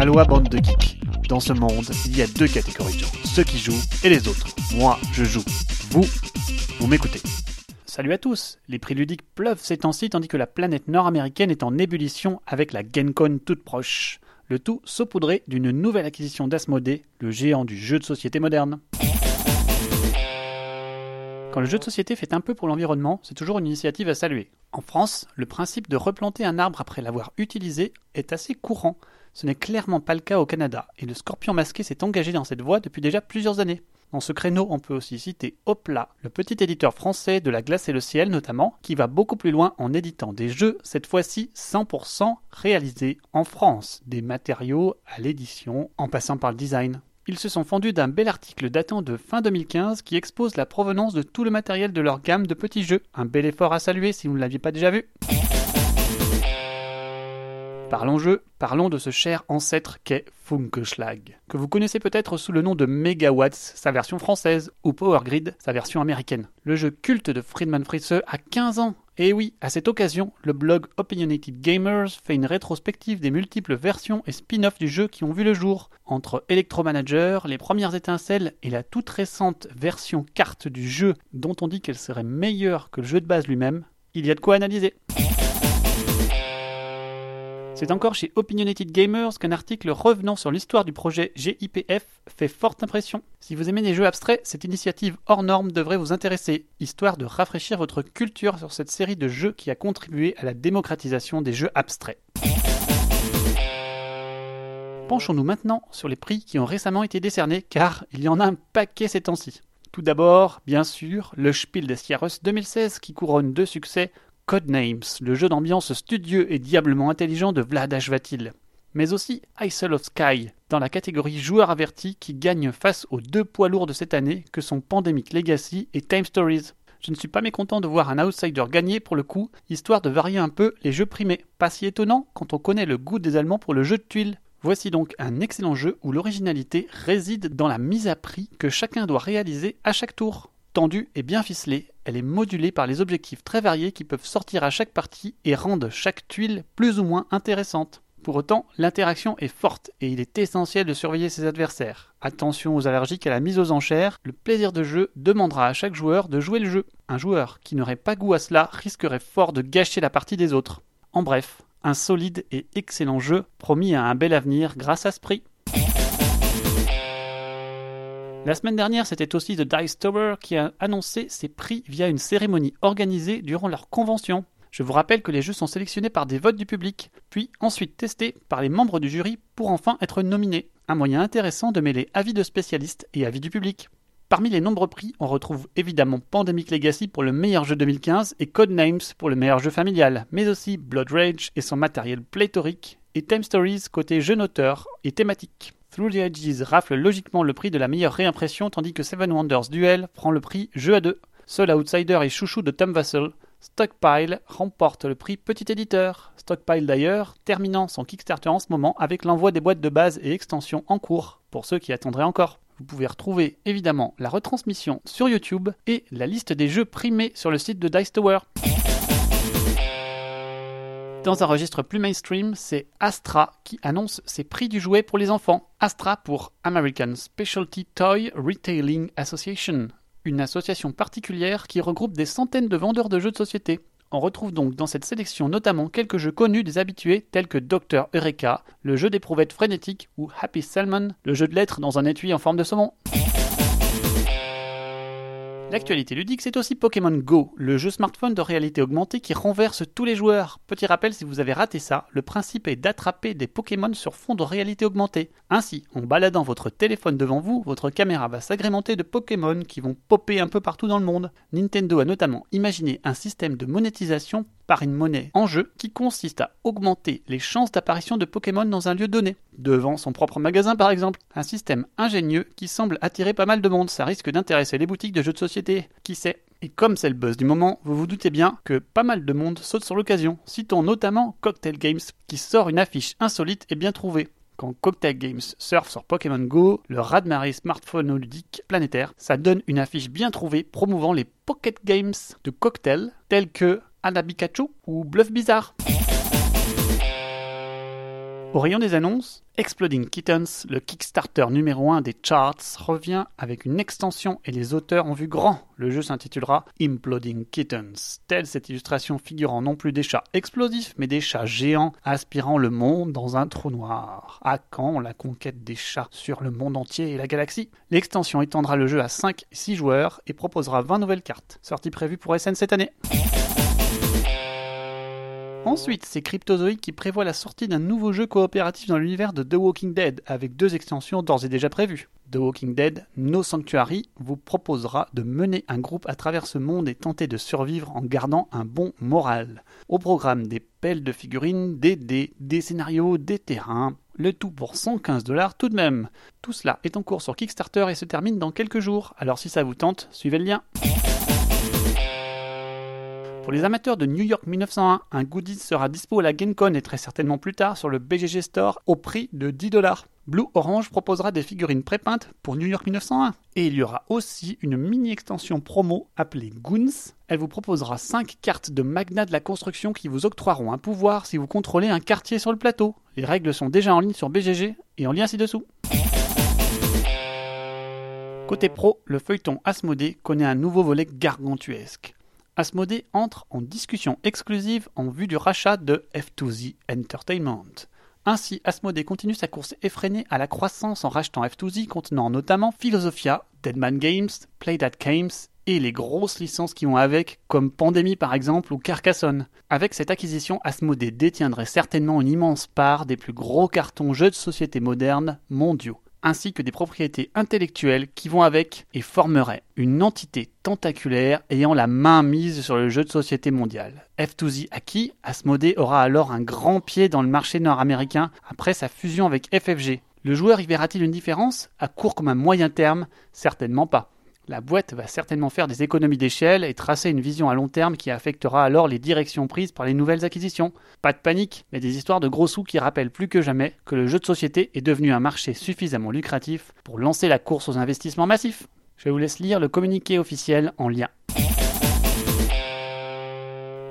Aloha bande de geeks. Dans ce monde, il y a deux catégories de gens, ceux qui jouent et les autres. Moi, je joue. Vous, vous m'écoutez. Salut à tous Les prix ludiques pleuvent ces temps-ci tandis que la planète nord-américaine est en ébullition avec la GenCon toute proche. Le tout saupoudré d'une nouvelle acquisition d'Asmodée, le géant du jeu de société moderne. Quand le jeu de société fait un peu pour l'environnement, c'est toujours une initiative à saluer. En France, le principe de replanter un arbre après l'avoir utilisé est assez courant. Ce n'est clairement pas le cas au Canada, et le scorpion masqué s'est engagé dans cette voie depuis déjà plusieurs années. Dans ce créneau, on peut aussi citer Hopla, le petit éditeur français de La Glace et le Ciel notamment, qui va beaucoup plus loin en éditant des jeux, cette fois-ci 100% réalisés en France, des matériaux à l'édition en passant par le design. Ils se sont fendus d'un bel article datant de fin 2015 qui expose la provenance de tout le matériel de leur gamme de petits jeux. Un bel effort à saluer si vous ne l'aviez pas déjà vu. Parlons jeu, parlons de ce cher ancêtre qu'est Funkeschlag, que vous connaissez peut-être sous le nom de Megawatts, sa version française, ou Power Grid, sa version américaine. Le jeu culte de Friedman Fritze a 15 ans. Et oui, à cette occasion, le blog Opinionated Gamers fait une rétrospective des multiples versions et spin-offs du jeu qui ont vu le jour, entre Electromanager, les premières étincelles et la toute récente version carte du jeu dont on dit qu'elle serait meilleure que le jeu de base lui-même. Il y a de quoi analyser. C'est encore chez Opinionated Gamers qu'un article revenant sur l'histoire du projet GIPF fait forte impression. Si vous aimez les jeux abstraits, cette initiative hors norme devrait vous intéresser, histoire de rafraîchir votre culture sur cette série de jeux qui a contribué à la démocratisation des jeux abstraits. Penchons-nous maintenant sur les prix qui ont récemment été décernés, car il y en a un paquet ces temps-ci. Tout d'abord, bien sûr, le Spiel des Jahres 2016 qui couronne deux succès Codenames, le jeu d'ambiance studieux et diablement intelligent de Vlad Ashvatil. Mais aussi Isle of Sky, dans la catégorie joueur averti qui gagne face aux deux poids lourds de cette année que sont Pandemic Legacy et Time Stories. Je ne suis pas mécontent de voir un outsider gagner pour le coup, histoire de varier un peu les jeux primés. Pas si étonnant quand on connaît le goût des Allemands pour le jeu de tuiles. Voici donc un excellent jeu où l'originalité réside dans la mise à prix que chacun doit réaliser à chaque tour. Tendue et bien ficelée, elle est modulée par les objectifs très variés qui peuvent sortir à chaque partie et rendent chaque tuile plus ou moins intéressante. Pour autant, l'interaction est forte et il est essentiel de surveiller ses adversaires. Attention aux allergiques à la mise aux enchères, le plaisir de jeu demandera à chaque joueur de jouer le jeu. Un joueur qui n'aurait pas goût à cela risquerait fort de gâcher la partie des autres. En bref, un solide et excellent jeu promis à un bel avenir grâce à ce prix. La semaine dernière, c'était aussi The Dice Tower qui a annoncé ses prix via une cérémonie organisée durant leur convention. Je vous rappelle que les jeux sont sélectionnés par des votes du public, puis ensuite testés par les membres du jury pour enfin être nominés. Un moyen intéressant de mêler avis de spécialistes et avis du public. Parmi les nombreux prix, on retrouve évidemment Pandemic Legacy pour le meilleur jeu 2015 et Codenames pour le meilleur jeu familial, mais aussi Blood Rage et son matériel pléthorique, et Time Stories côté jeune auteur et thématique. Through the Edges rafle logiquement le prix de la meilleure réimpression tandis que Seven Wonders Duel prend le prix jeu à deux. Seul outsider et chouchou de Tom Vassell, Stockpile remporte le prix petit éditeur. Stockpile d'ailleurs terminant son Kickstarter en ce moment avec l'envoi des boîtes de base et extensions en cours, pour ceux qui attendraient encore. Vous pouvez retrouver évidemment la retransmission sur YouTube et la liste des jeux primés sur le site de Dice Tower. Dans un registre plus mainstream, c'est Astra qui annonce ses prix du jouet pour les enfants. Astra pour American Specialty Toy Retailing Association, une association particulière qui regroupe des centaines de vendeurs de jeux de société. On retrouve donc dans cette sélection notamment quelques jeux connus des habitués tels que Dr. Eureka, le jeu d'éprouvettes frénétiques ou Happy Salmon, le jeu de lettres dans un étui en forme de saumon. L'actualité ludique, c'est aussi Pokémon Go, le jeu smartphone de réalité augmentée qui renverse tous les joueurs. Petit rappel, si vous avez raté ça, le principe est d'attraper des Pokémon sur fond de réalité augmentée. Ainsi, en baladant votre téléphone devant vous, votre caméra va s'agrémenter de Pokémon qui vont popper un peu partout dans le monde. Nintendo a notamment imaginé un système de monétisation par une monnaie en jeu qui consiste à augmenter les chances d'apparition de Pokémon dans un lieu donné, devant son propre magasin par exemple. Un système ingénieux qui semble attirer pas mal de monde, ça risque d'intéresser les boutiques de jeux de société, qui sait? Et comme c'est le buzz du moment, vous vous doutez bien que pas mal de monde saute sur l'occasion. Citons notamment Cocktail Games qui sort une affiche insolite et bien trouvée quand Cocktail Games surfe sur Pokémon Go, le raz-de-marée smartphone ludique planétaire, ça donne une affiche bien trouvée promouvant les Pocket Games de cocktails tels que Anna Pikachu ou Bluff Bizarre. Au rayon des annonces, Exploding Kittens, le Kickstarter numéro 1 des charts, revient avec une extension et les auteurs ont vu grand. Le jeu s'intitulera Imploding Kittens. Telle cette illustration figurant non plus des chats explosifs, mais des chats géants aspirant le monde dans un trou noir. À quand la conquête des chats sur le monde entier et la galaxie? L'extension étendra le jeu à 5-6 joueurs et proposera 20 nouvelles cartes. Sortie prévue pour SN cette année. Ensuite, c'est Cryptozoic qui prévoit la sortie d'un nouveau jeu coopératif dans l'univers de The Walking Dead, avec deux extensions d'ores et déjà prévues. The Walking Dead, No Sanctuary vous proposera de mener un groupe à travers ce monde et tenter de survivre en gardant un bon moral. Au programme des pelles de figurines, des dés, des scénarios, des terrains, le tout pour 115 dollars tout de même. Tout cela est en cours sur Kickstarter et se termine dans quelques jours, alors si ça vous tente, suivez le lien. Pour les amateurs de New York 1901, un goodies sera dispo à la GameCon et très certainement plus tard sur le BGG Store au prix de 10 dollars. Blue Orange proposera des figurines prépeintes pour New York 1901. Et il y aura aussi une mini-extension promo appelée Goons. Elle vous proposera 5 cartes de magnat de la construction qui vous octroieront un pouvoir si vous contrôlez un quartier sur le plateau. Les règles sont déjà en ligne sur BGG et en lien ci-dessous. Côté pro, le feuilleton Asmodée connaît un nouveau volet gargantuesque. Asmodée entre en discussion exclusive en vue du rachat de F2Z Entertainment. Ainsi, Asmodée continue sa course effrénée à la croissance en rachetant F2Z contenant notamment Philosophia, Deadman Games, Play That Games et les grosses licences qui vont avec, comme Pandémie par exemple ou Carcassonne. Avec cette acquisition, Asmodée détiendrait certainement une immense part des plus gros cartons jeux de société modernes mondiaux ainsi que des propriétés intellectuelles qui vont avec et formeraient une entité tentaculaire ayant la main mise sur le jeu de société mondial. F2Z acquis, Asmodee aura alors un grand pied dans le marché nord-américain après sa fusion avec FFG. Le joueur y verra-t-il une différence? À court comme à moyen terme? Certainement pas. La boîte va certainement faire des économies d'échelle et tracer une vision à long terme qui affectera alors les directions prises par les nouvelles acquisitions. Pas de panique, mais des histoires de gros sous qui rappellent plus que jamais que le jeu de société est devenu un marché suffisamment lucratif pour lancer la course aux investissements massifs. Je vous laisse lire le communiqué officiel en lien.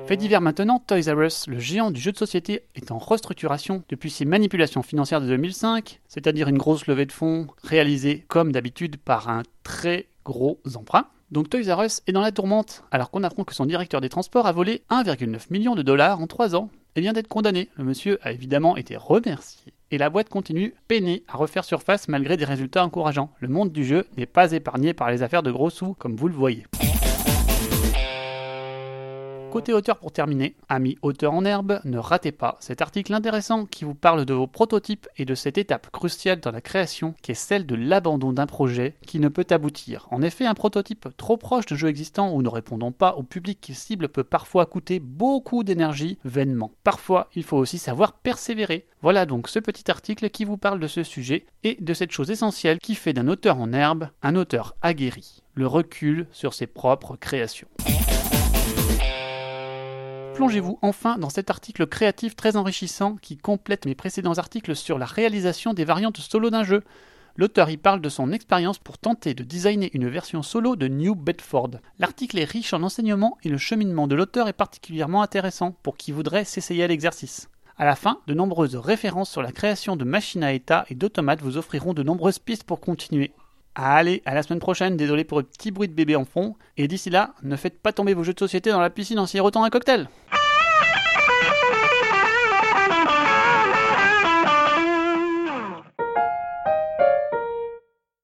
Fait divers maintenant, Toys R Us, le géant du jeu de société, est en restructuration depuis ses manipulations financières de 2005, c'est-à-dire une grosse levée de fonds réalisée comme d'habitude par un très gros emprunts. Donc Toys R Us est dans la tourmente, alors qu'on apprend que son directeur des transports a volé 1,9 million de dollars en 3 ans et vient d'être condamné. Le monsieur a évidemment été remercié. Et la boîte continue, peinée, à refaire surface malgré des résultats encourageants. Le monde du jeu n'est pas épargné par les affaires de gros sous, comme vous le voyez. Côté auteur pour terminer, amis auteurs en herbe, ne ratez pas cet article intéressant qui vous parle de vos prototypes et de cette étape cruciale dans la création qui est celle de l'abandon d'un projet qui ne peut aboutir. En effet, un prototype trop proche de jeu existant ou ne répondant pas au public qu'il cible peut parfois coûter beaucoup d'énergie vainement. Parfois, il faut aussi savoir persévérer. Voilà donc ce petit article qui vous parle de ce sujet et de cette chose essentielle qui fait d'un auteur en herbe un auteur aguerri, le recul sur ses propres créations plongez-vous enfin dans cet article créatif très enrichissant qui complète mes précédents articles sur la réalisation des variantes solo d'un jeu. L'auteur y parle de son expérience pour tenter de designer une version solo de New Bedford. L'article est riche en enseignements et le cheminement de l'auteur est particulièrement intéressant pour qui voudrait s'essayer à l'exercice. À la fin, de nombreuses références sur la création de machines à état et d'automates vous offriront de nombreuses pistes pour continuer. Allez, à la semaine prochaine, désolé pour le petit bruit de bébé en fond. Et d'ici là, ne faites pas tomber vos jeux de société dans la piscine en sirotant un cocktail.